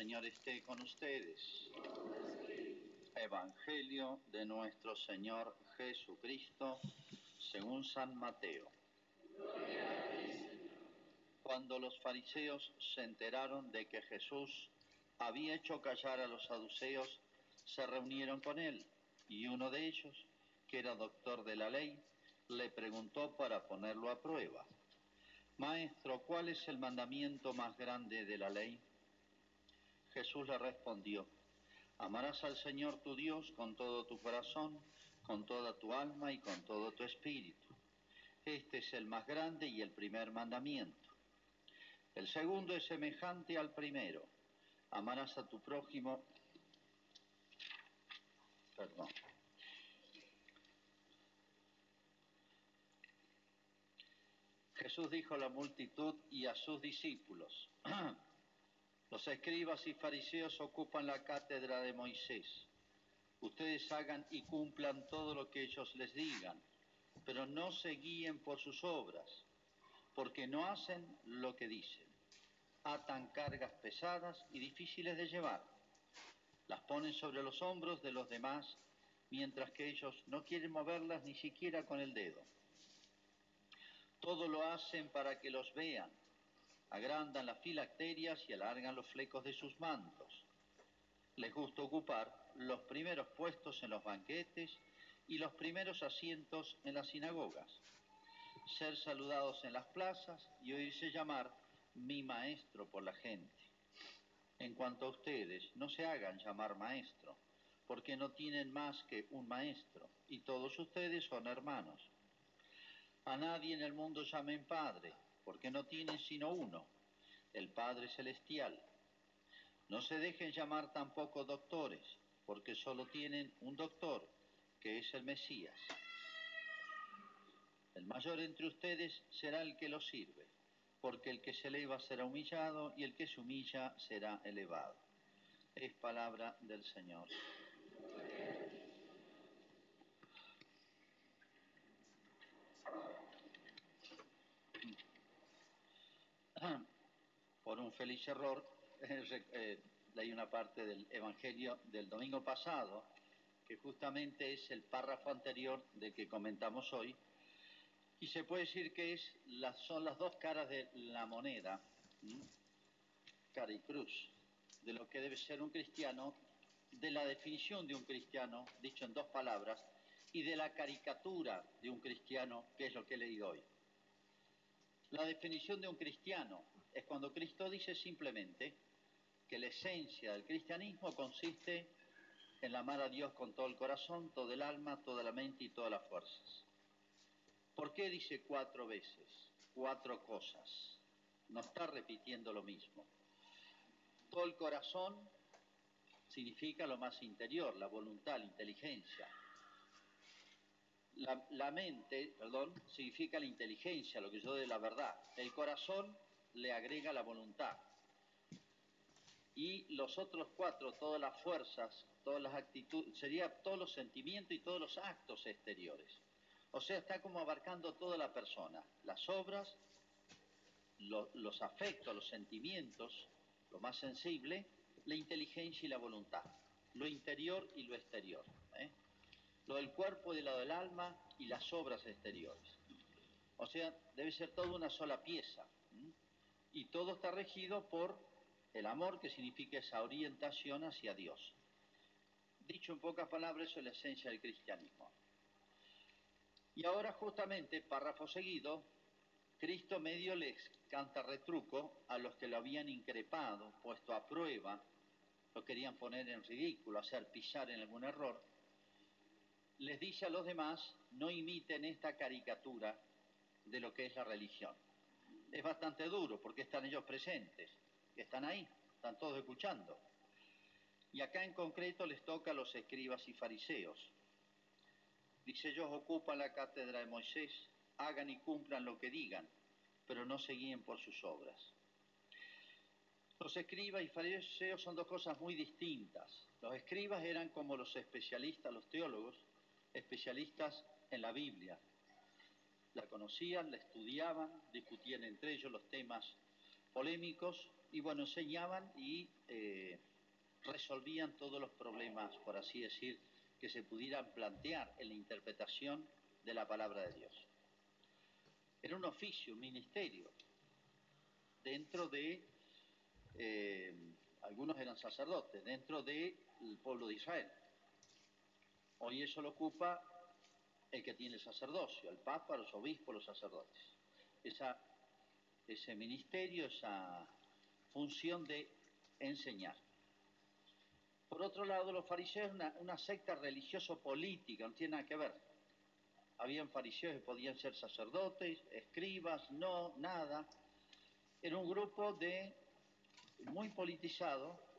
Señor esté con ustedes. Evangelio de nuestro Señor Jesucristo según San Mateo. Cuando los fariseos se enteraron de que Jesús había hecho callar a los saduceos, se reunieron con él y uno de ellos, que era doctor de la ley, le preguntó para ponerlo a prueba. Maestro, ¿cuál es el mandamiento más grande de la ley? Jesús le respondió, amarás al Señor tu Dios con todo tu corazón, con toda tu alma y con todo tu espíritu. Este es el más grande y el primer mandamiento. El segundo es semejante al primero. Amarás a tu prójimo. Perdón. Jesús dijo a la multitud y a sus discípulos, los escribas y fariseos ocupan la cátedra de Moisés. Ustedes hagan y cumplan todo lo que ellos les digan, pero no se guíen por sus obras, porque no hacen lo que dicen. Atan cargas pesadas y difíciles de llevar. Las ponen sobre los hombros de los demás, mientras que ellos no quieren moverlas ni siquiera con el dedo todo lo hacen para que los vean. Agrandan las filacterias y alargan los flecos de sus mantos. Les gusta ocupar los primeros puestos en los banquetes y los primeros asientos en las sinagogas. Ser saludados en las plazas y oírse llamar mi maestro por la gente. En cuanto a ustedes, no se hagan llamar maestro, porque no tienen más que un maestro, y todos ustedes son hermanos. A nadie en el mundo llamen Padre, porque no tienen sino uno, el Padre Celestial. No se dejen llamar tampoco doctores, porque solo tienen un doctor, que es el Mesías. El mayor entre ustedes será el que los sirve, porque el que se eleva será humillado y el que se humilla será elevado. Es palabra del Señor. por un feliz error, eh, leí una parte del Evangelio del domingo pasado, que justamente es el párrafo anterior del que comentamos hoy, y se puede decir que es son las dos caras de la moneda, cara y cruz, de lo que debe ser un cristiano, de la definición de un cristiano, dicho en dos palabras, y de la caricatura de un cristiano, que es lo que he leído hoy. La definición de un cristiano es cuando Cristo dice simplemente que la esencia del cristianismo consiste en amar a Dios con todo el corazón, todo el alma, toda la mente y todas las fuerzas. ¿Por qué dice cuatro veces? Cuatro cosas. No está repitiendo lo mismo. Todo el corazón significa lo más interior, la voluntad, la inteligencia. La, mente, perdón, significa la inteligencia, lo que yo de la verdad. El corazón le agrega la voluntad. Y los otros cuatro, todas las fuerzas, todas las actitudes, sería todos los sentimientos y todos los actos exteriores. O sea, está como abarcando toda la persona, las obras, los afectos, los sentimientos, lo más sensible, la inteligencia y la voluntad, lo interior y lo exterior. ¿eh? lo del cuerpo y lo del alma y las obras exteriores. O sea, debe ser toda una sola pieza. Y todo está regido por el amor, que significa esa orientación hacia Dios. Dicho en pocas palabras, eso es la esencia del cristianismo. Y ahora justamente, párrafo seguido, Cristo medio les canta retruco a los que lo habían increpado, puesto a prueba, lo querían poner en ridículo, hacer pisar en algún error les dice a los demás, no imiten esta caricatura de lo que es la religión. Es bastante duro porque están ellos presentes, están ahí, están todos escuchando. Y acá en concreto les toca a los escribas y fariseos. Dice, ellos ocupan la cátedra de Moisés, hagan y cumplan lo que digan, pero no se guíen por sus obras. Los escribas y fariseos son dos cosas muy distintas. Los escribas eran como los especialistas, los teólogos, especialistas en la Biblia. La conocían, la estudiaban, discutían entre ellos los temas polémicos y bueno, enseñaban y eh, resolvían todos los problemas, por así decir, que se pudieran plantear en la interpretación de la palabra de Dios. Era un oficio, un ministerio, dentro de, eh, algunos eran sacerdotes, dentro del pueblo de Israel. Hoy eso lo ocupa el que tiene sacerdocio, el papa, los obispos, los sacerdotes. Ese ministerio, esa función de enseñar. Por otro lado, los fariseos, una, una secta religioso-política, no tiene nada que ver. Habían fariseos que podían ser sacerdotes, escribas, no, nada. Era un grupo de muy politizado,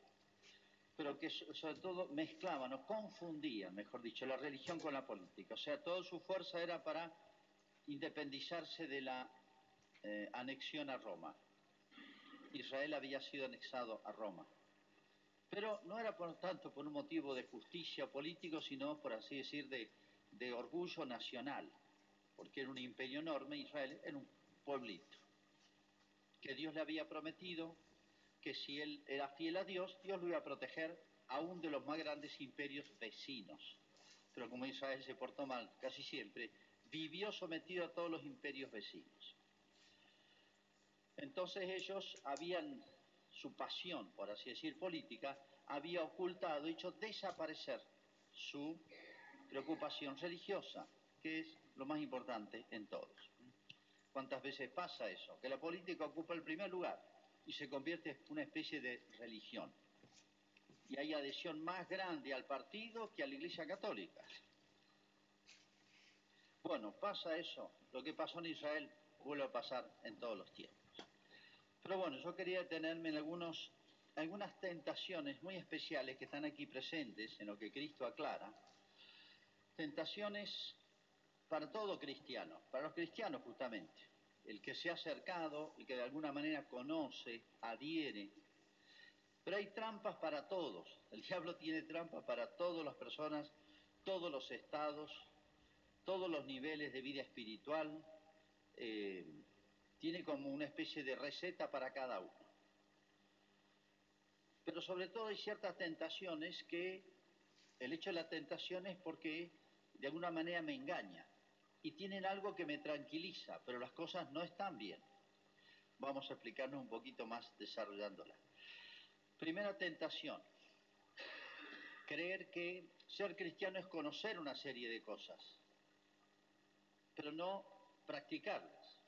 pero que sobre todo mezclaban o confundían, mejor dicho, la religión con la política. O sea, toda su fuerza era para independizarse de la eh, anexión a Roma. Israel había sido anexado a Roma. Pero no era por tanto por un motivo de justicia político, sino por así decir de, de orgullo nacional, porque era un imperio enorme, Israel era un pueblito, que Dios le había prometido que si él era fiel a Dios, Dios lo iba a proteger aún de los más grandes imperios vecinos. Pero como Israel se portó mal casi siempre, vivió sometido a todos los imperios vecinos. Entonces ellos habían, su pasión, por así decir, política, había ocultado, hecho desaparecer su preocupación religiosa, que es lo más importante en todos. ¿Cuántas veces pasa eso? Que la política ocupa el primer lugar y se convierte en una especie de religión. Y hay adhesión más grande al partido que a la Iglesia Católica. Bueno, pasa eso. Lo que pasó en Israel vuelve a pasar en todos los tiempos. Pero bueno, yo quería detenerme en algunos, algunas tentaciones muy especiales que están aquí presentes en lo que Cristo aclara. Tentaciones para todo cristiano, para los cristianos justamente. El que se ha acercado, el que de alguna manera conoce, adhiere. Pero hay trampas para todos. El diablo tiene trampas para todas las personas, todos los estados, todos los niveles de vida espiritual. Eh, tiene como una especie de receta para cada uno. Pero sobre todo hay ciertas tentaciones que el hecho de la tentación es porque de alguna manera me engaña y tienen algo que me tranquiliza, pero las cosas no están bien. Vamos a explicarnos un poquito más desarrollándola. Primera tentación, creer que ser cristiano es conocer una serie de cosas, pero no practicarlas.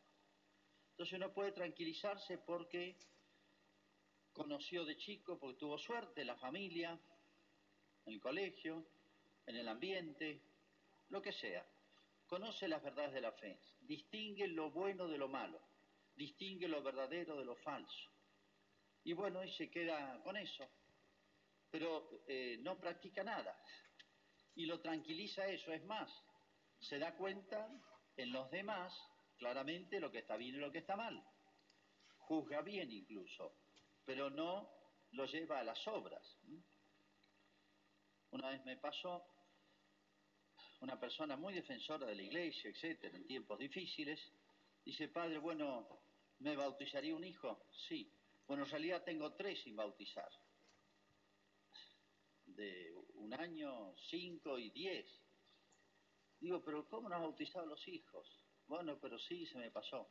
Entonces uno puede tranquilizarse porque conoció de chico, porque tuvo suerte, la familia, en el colegio, en el ambiente, lo que sea. Conoce las verdades de la fe, distingue lo bueno de lo malo, distingue lo verdadero de lo falso. Y bueno, y se queda con eso, pero eh, no practica nada. Y lo tranquiliza eso, es más, se da cuenta en los demás claramente lo que está bien y lo que está mal. Juzga bien incluso, pero no lo lleva a las obras. Una vez me pasó una persona muy defensora de la iglesia, etcétera, en tiempos difíciles, dice, padre, bueno, ¿me bautizaría un hijo? Sí. Bueno, en realidad tengo tres sin bautizar. De un año, cinco y diez. Digo, pero ¿cómo no has bautizado a los hijos? Bueno, pero sí, se me pasó.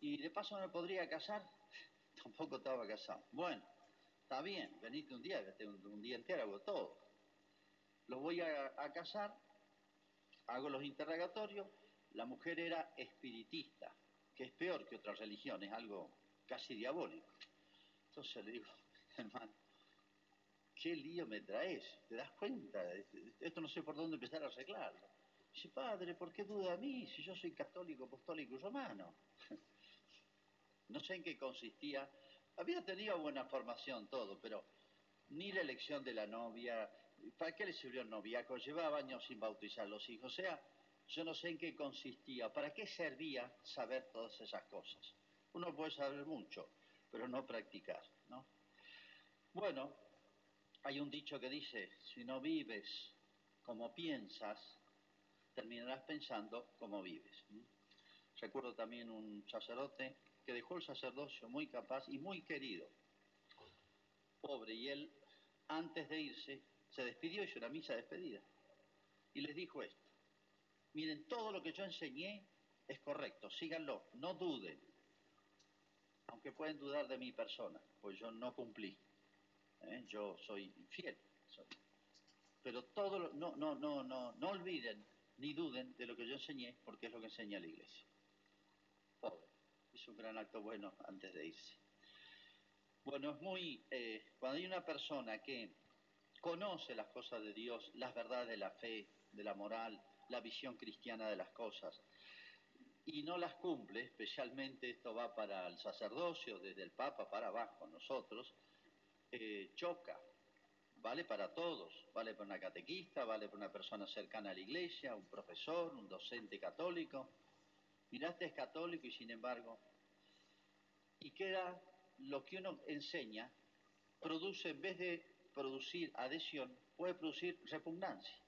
¿Y de paso me podría casar? Tampoco estaba casado. Bueno, está bien, venite un día, un, un día entero, hago todo. Lo voy a casar, hago los interrogatorios. La mujer era espiritista, que es peor que otras religiones, algo casi diabólico. Entonces le digo, hermano, ¿qué lío me traes? ¿Te das cuenta? Esto no sé por dónde empezar a arreglarlo. Dice, padre, ¿por qué duda a mí si yo soy católico, apostólico y romano? no sé en qué consistía. Había tenido buena formación todo, pero ni la elección de la novia, ¿para qué le sirvió el noviaco? Llevaba años sin bautizar los hijos. O sea, yo no sé en qué consistía, para qué servía saber todas esas cosas. Uno puede saber mucho, pero no practicar, ¿no? Bueno, hay un dicho que dice, si no vives como piensas, terminarás pensando cómo vives. Recuerdo también un sacerdote que dejó el sacerdocio muy capaz y muy querido, pobre, y él, antes de irse, se despidió, hizo una misa de despedida. Y les dijo esto, miren, todo lo que yo enseñé es correcto, síganlo, no duden, aunque pueden dudar de mi persona, pues yo no cumplí, ¿eh? yo soy infiel. Pero todo lo, no, no, no, no, no olviden ni duden de lo que yo enseñé, porque es lo que enseña la iglesia. Pobre, hizo un gran acto bueno antes de irse. Bueno, es muy, eh, cuando hay una persona que conoce las cosas de Dios, las verdades de la fe, de la moral, la visión cristiana de las cosas, y no las cumple, especialmente esto va para el sacerdocio, desde el Papa para abajo, nosotros, eh, choca, vale para todos, vale para una catequista, vale para una persona cercana a la iglesia, un profesor, un docente católico. Miraste es católico y sin embargo, y queda lo que uno enseña, produce, en vez de producir adhesión, puede producir repugnancia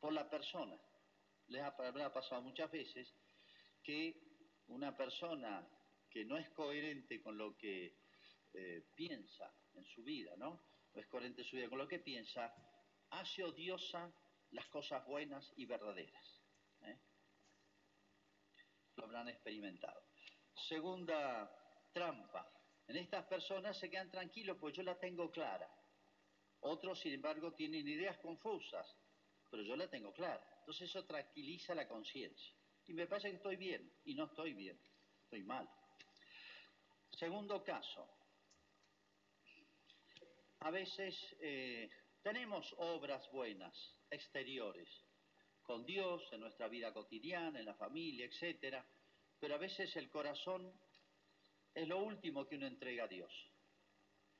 por la persona. Les ha, pasado muchas veces que una persona que no es coherente con lo que eh, piensa en su vida, ¿no? es coherente su vida con lo que piensa, hace odiosa las cosas buenas y verdaderas. ¿eh? Lo habrán experimentado. Segunda trampa. En estas personas se quedan tranquilos pues yo la tengo clara. Otros, sin embargo, tienen ideas confusas, pero yo la tengo clara. Entonces eso tranquiliza la conciencia. Y me parece que estoy bien, y no estoy bien, estoy mal. Segundo caso, a veces eh, tenemos obras buenas, exteriores, con Dios, en nuestra vida cotidiana, en la familia, etc. Pero a veces el corazón es lo último que uno entrega a Dios.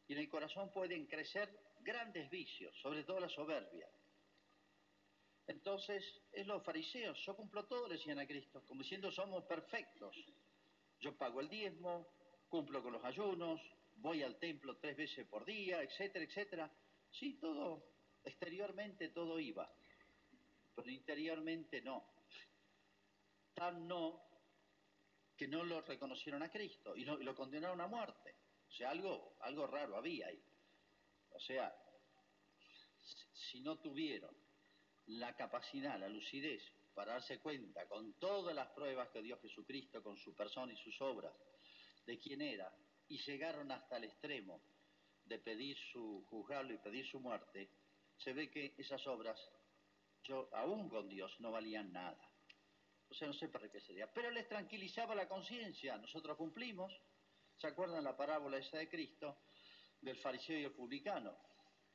Y en el corazón pueden crecer grandes vicios, sobre todo la soberbia. Entonces, es los fariseos, yo cumplo todo, le decían a Cristo, como diciendo somos perfectos. Yo pago el diezmo, cumplo con los ayunos, voy al templo tres veces por día, etcétera, etcétera. Sí, todo, exteriormente todo iba, pero interiormente no. Tan no que no lo reconocieron a Cristo y, lo condenaron a muerte. O sea, algo, algo raro había ahí. O sea, si no tuvieron la capacidad, la lucidez para darse cuenta con todas las pruebas que dio Jesucristo con su persona y sus obras de quién era y llegaron hasta el extremo de pedir su, juzgarlo y pedir su muerte, se ve que esas obras, yo, aún con Dios, no valían nada. O sea, no sé para qué sería. Pero les tranquilizaba la conciencia. Nosotros cumplimos. ¿Se acuerdan la parábola esa de Cristo? Del fariseo y el publicano.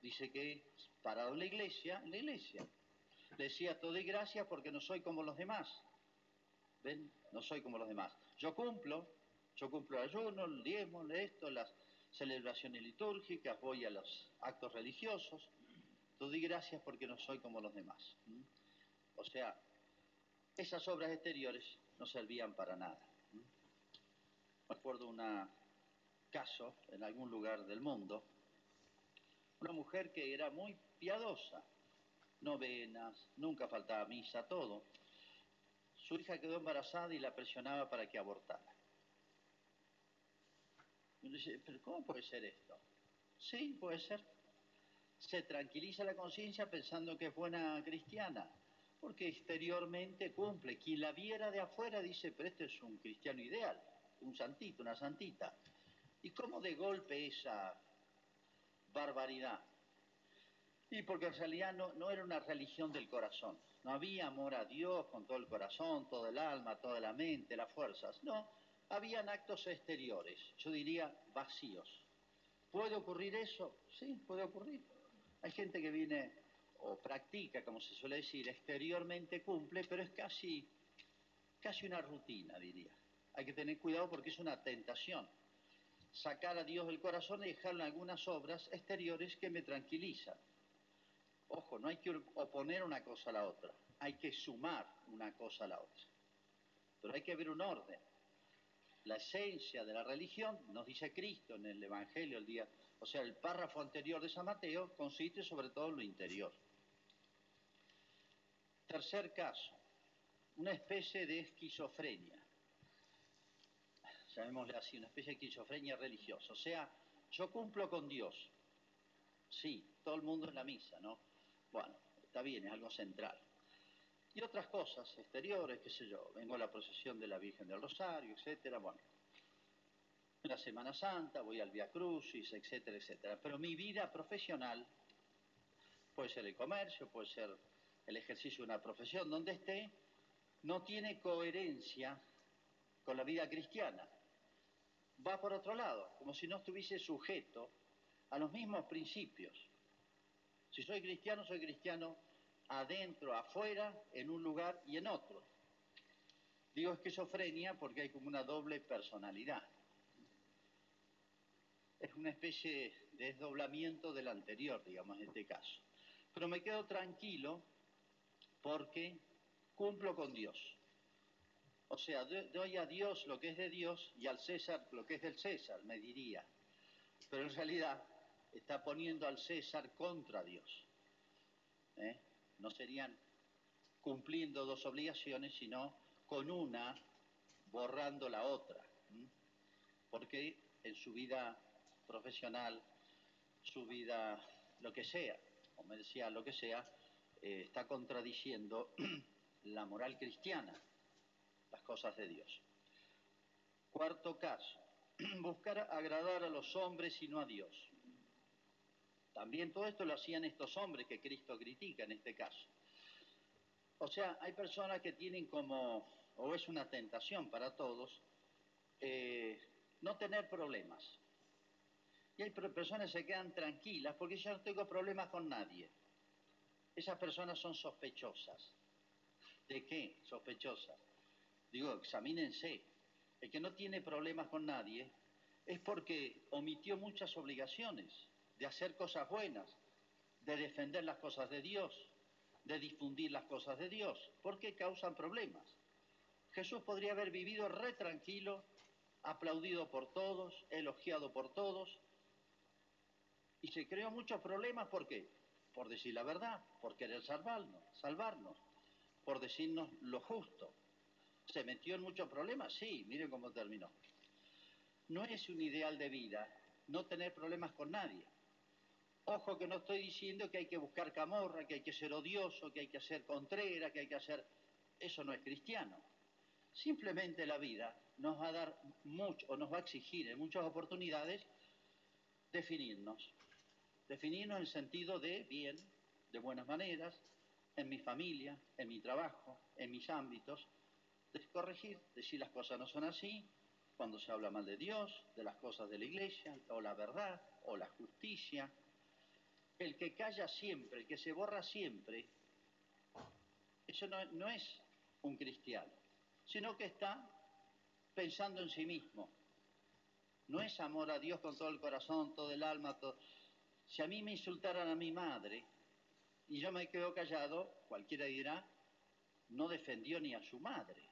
Dice que parado la iglesia, la iglesia, decía todo y gracias porque no soy como los demás. ¿Ven? No soy como los demás. Yo cumplo, yo cumplo ayuno, el diezmo, esto, las celebraciones litúrgicas, voy a los actos religiosos. Tú di gracias porque no soy como los demás. O sea, esas obras exteriores no servían para nada. Me acuerdo un caso en algún lugar del mundo, una mujer que era muy piadosa, novenas, nunca faltaba misa, todo. Su hija quedó embarazada y la presionaba para que abortara. Uno dice, pero ¿cómo puede ser esto? Sí, puede ser. Se tranquiliza la conciencia pensando que es buena cristiana, porque exteriormente cumple. Quien la viera de afuera dice, pero este es un cristiano ideal, un santito, una santita. ¿Y cómo de golpe esa barbaridad? Y porque en realidad no, era una religión del corazón. No había amor a Dios con todo el corazón, todo el alma, toda la mente, las fuerzas. No, habían actos exteriores, yo diría vacíos. ¿Puede ocurrir eso? Sí, puede ocurrir. Hay gente que viene o practica, como se suele decir, exteriormente cumple, pero es casi, casi una rutina, diría. Hay que tener cuidado porque es una tentación. Sacar a Dios del corazón y dejarlo en algunas obras exteriores que me tranquilizan. Ojo, no hay que oponer una cosa a la otra, hay que sumar una cosa a la otra. Pero hay que ver un orden la esencia de la religión, nos dice Cristo en el Evangelio el día, o sea, el párrafo anterior de San Mateo consiste sobre todo en lo interior. Tercer caso, una especie de esquizofrenia, llamémosle así, una especie de esquizofrenia religiosa, o sea, yo cumplo con Dios, Sí, todo el mundo en la misa, ¿no? Bueno, está bien, es algo central. Y otras cosas exteriores, qué sé yo, vengo a la procesión de la Virgen del Rosario, etcétera, bueno. La Semana Santa, voy al Via Crucis, etcétera, etcétera. Pero mi vida profesional puede ser el comercio, puede ser el ejercicio de una profesión, donde esté, no tiene coherencia con la vida cristiana. Va por otro lado, como si no estuviese sujeto a los mismos principios. Si soy cristiano, soy cristiano adentro, afuera, en un lugar y en otro. Digo esquizofrenia porque hay como una doble personalidad. Es una especie de desdoblamiento del anterior, digamos, en este caso. Pero me quedo tranquilo porque cumplo con Dios. O sea, doy a Dios lo que es de Dios y al César lo que es del César, me diría. Pero en realidad está poniendo al César contra Dios. ¿eh? No serían cumpliendo dos obligaciones, sino con una borrando la otra. Porque en su vida profesional, su vida, lo que sea, comercial, lo que sea, eh, está contradiciendo la moral cristiana, cosas de Dios. Cuarto caso, buscar agradar a los hombres y no a Dios. También todo esto lo hacían estos hombres que Cristo critica en este caso. O sea, hay personas que tienen como, o es una tentación para todos, eh, no tener problemas. Y hay personas que se quedan tranquilas porque yo no tengo problemas con nadie. Esas personas son sospechosas. ¿De qué? Sospechosas. Digo, examínense. El que no tiene problemas con nadie es porque omitió muchas obligaciones de hacer cosas buenas, de defender las cosas de Dios, de difundir las cosas de Dios, porque causan problemas. Jesús podría haber vivido re tranquilo, aplaudido por todos, elogiado por todos, y se creó muchos problemas, ¿por qué? Por decir la verdad, por querer salvarnos, salvarnos, por decirnos lo justo. ¿Se metió en muchos problemas? Sí, miren cómo terminó. No es un ideal de vida no tener problemas con nadie. Ojo que no estoy diciendo que hay que buscar camorra, que hay que ser odioso, que hay que ser contrera, que hay que hacer... Eso no es cristiano. Simplemente la vida nos va a dar mucho, o nos va a exigir en muchas oportunidades, definirnos. Definirnos en el sentido de bien, de buenas maneras, en mi familia, en mi trabajo, en mis ámbitos, corregir, decir las cosas no son así, cuando se habla mal de Dios, de las cosas de la iglesia, o la verdad, o la justicia, el que calla siempre, el que se borra siempre, eso no, no es un cristiano, sino que está pensando en sí mismo. No es amor a Dios con todo el corazón, todo el alma. Todo... Si a mí me insultaran a mi madre y yo me quedo callado, cualquiera dirá, no defendió ni a su madre.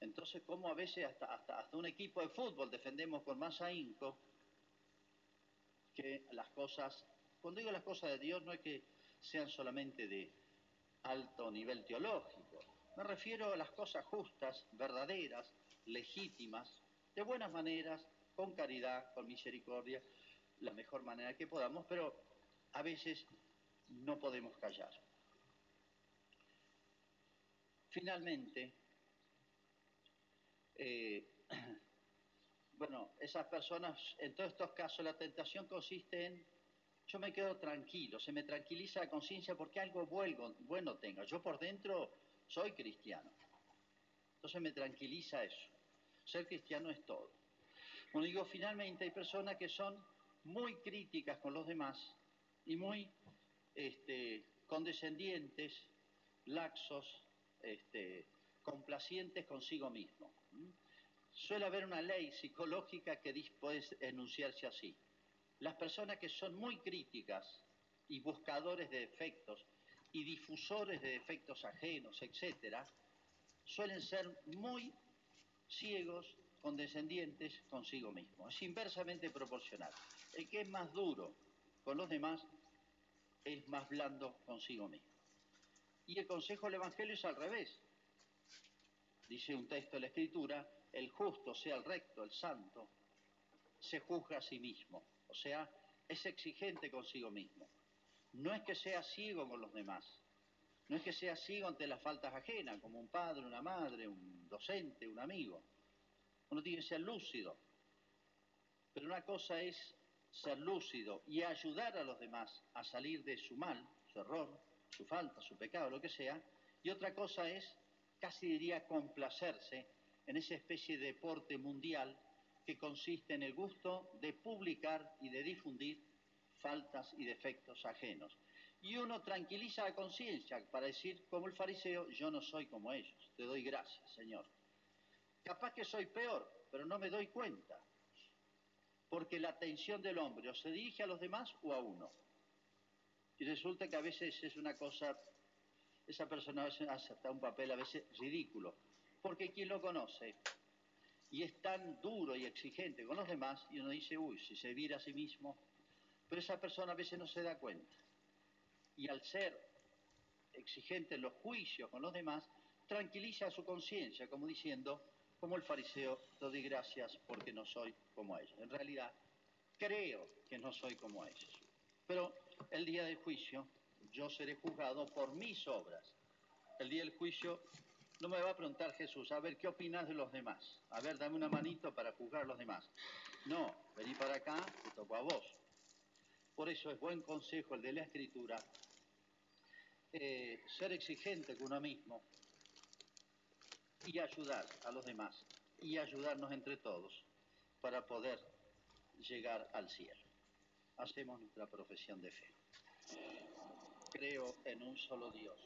Entonces, ¿cómo a veces hasta, hasta, hasta un equipo de fútbol defendemos con más ahínco que las cosas cuando digo las cosas de Dios no es que sean solamente de alto nivel teológico, me refiero a las cosas justas, verdaderas, legítimas, de buenas maneras, con caridad, con misericordia, la mejor manera que podamos, pero a veces no podemos callar. Finalmente, eh, bueno, esas personas, en todos estos casos la tentación consiste en yo me quedo tranquilo, se me tranquiliza la conciencia porque algo bueno, bueno tenga. Yo por dentro soy cristiano. Entonces me tranquiliza eso. Ser cristiano es todo. Como digo, finalmente hay personas que son muy críticas con los demás y muy este, condescendientes, laxos, este, complacientes consigo mismo. Suele haber una ley psicológica que puede enunciarse así. Las personas que son muy críticas y buscadores de defectos y difusores de defectos ajenos, etcétera, suelen ser muy ciegos, condescendientes consigo mismo. Es inversamente proporcional. El que es más duro con los demás es más blando consigo mismo. Y el consejo del Evangelio es al revés. Dice un texto de la Escritura, el justo, sea el recto, el santo, se juzga a sí mismo. O sea, es exigente consigo mismo. No es que sea ciego con los demás, no es que sea ciego ante las faltas ajenas, como un padre, una madre, un docente, un amigo. Uno tiene que ser lúcido. Pero una cosa es ser lúcido y ayudar a los demás a salir de su mal, su error, su falta, su pecado, lo que sea. Y otra cosa es, casi diría, complacerse en esa especie de deporte mundial que consiste en el gusto de publicar y de difundir faltas y defectos ajenos. Y uno tranquiliza la conciencia para decir, como el fariseo, yo no soy como ellos, te doy gracias, Señor. Capaz que soy peor, pero no me doy cuenta, porque la atención del hombre o se dirige a los demás o a uno. Y resulta que a veces es una cosa, esa persona hace hasta un papel a veces ridículo, porque quien lo conoce y es tan duro y exigente con los demás, y uno dice, uy, si se vira a sí mismo, pero esa persona a veces no se da cuenta. Y al ser exigente en los juicios con los demás, tranquiliza su conciencia, como diciendo, como el fariseo, doy gracias porque no soy como ellos. En realidad, creo que no soy como ellos. Pero el día del juicio, yo seré juzgado por mis obras. El día del juicio no me va a preguntar Jesús, a ver, ¿qué opinas de los demás? A ver, dame una manito para juzgar a los demás. No, vení para acá, te toco a vos. Por eso es buen consejo el de la escritura, eh, ser exigente con uno mismo y ayudar a los demás y ayudarnos entre todos para poder llegar al cielo. Hacemos nuestra profesión de fe. Creo en un solo Dios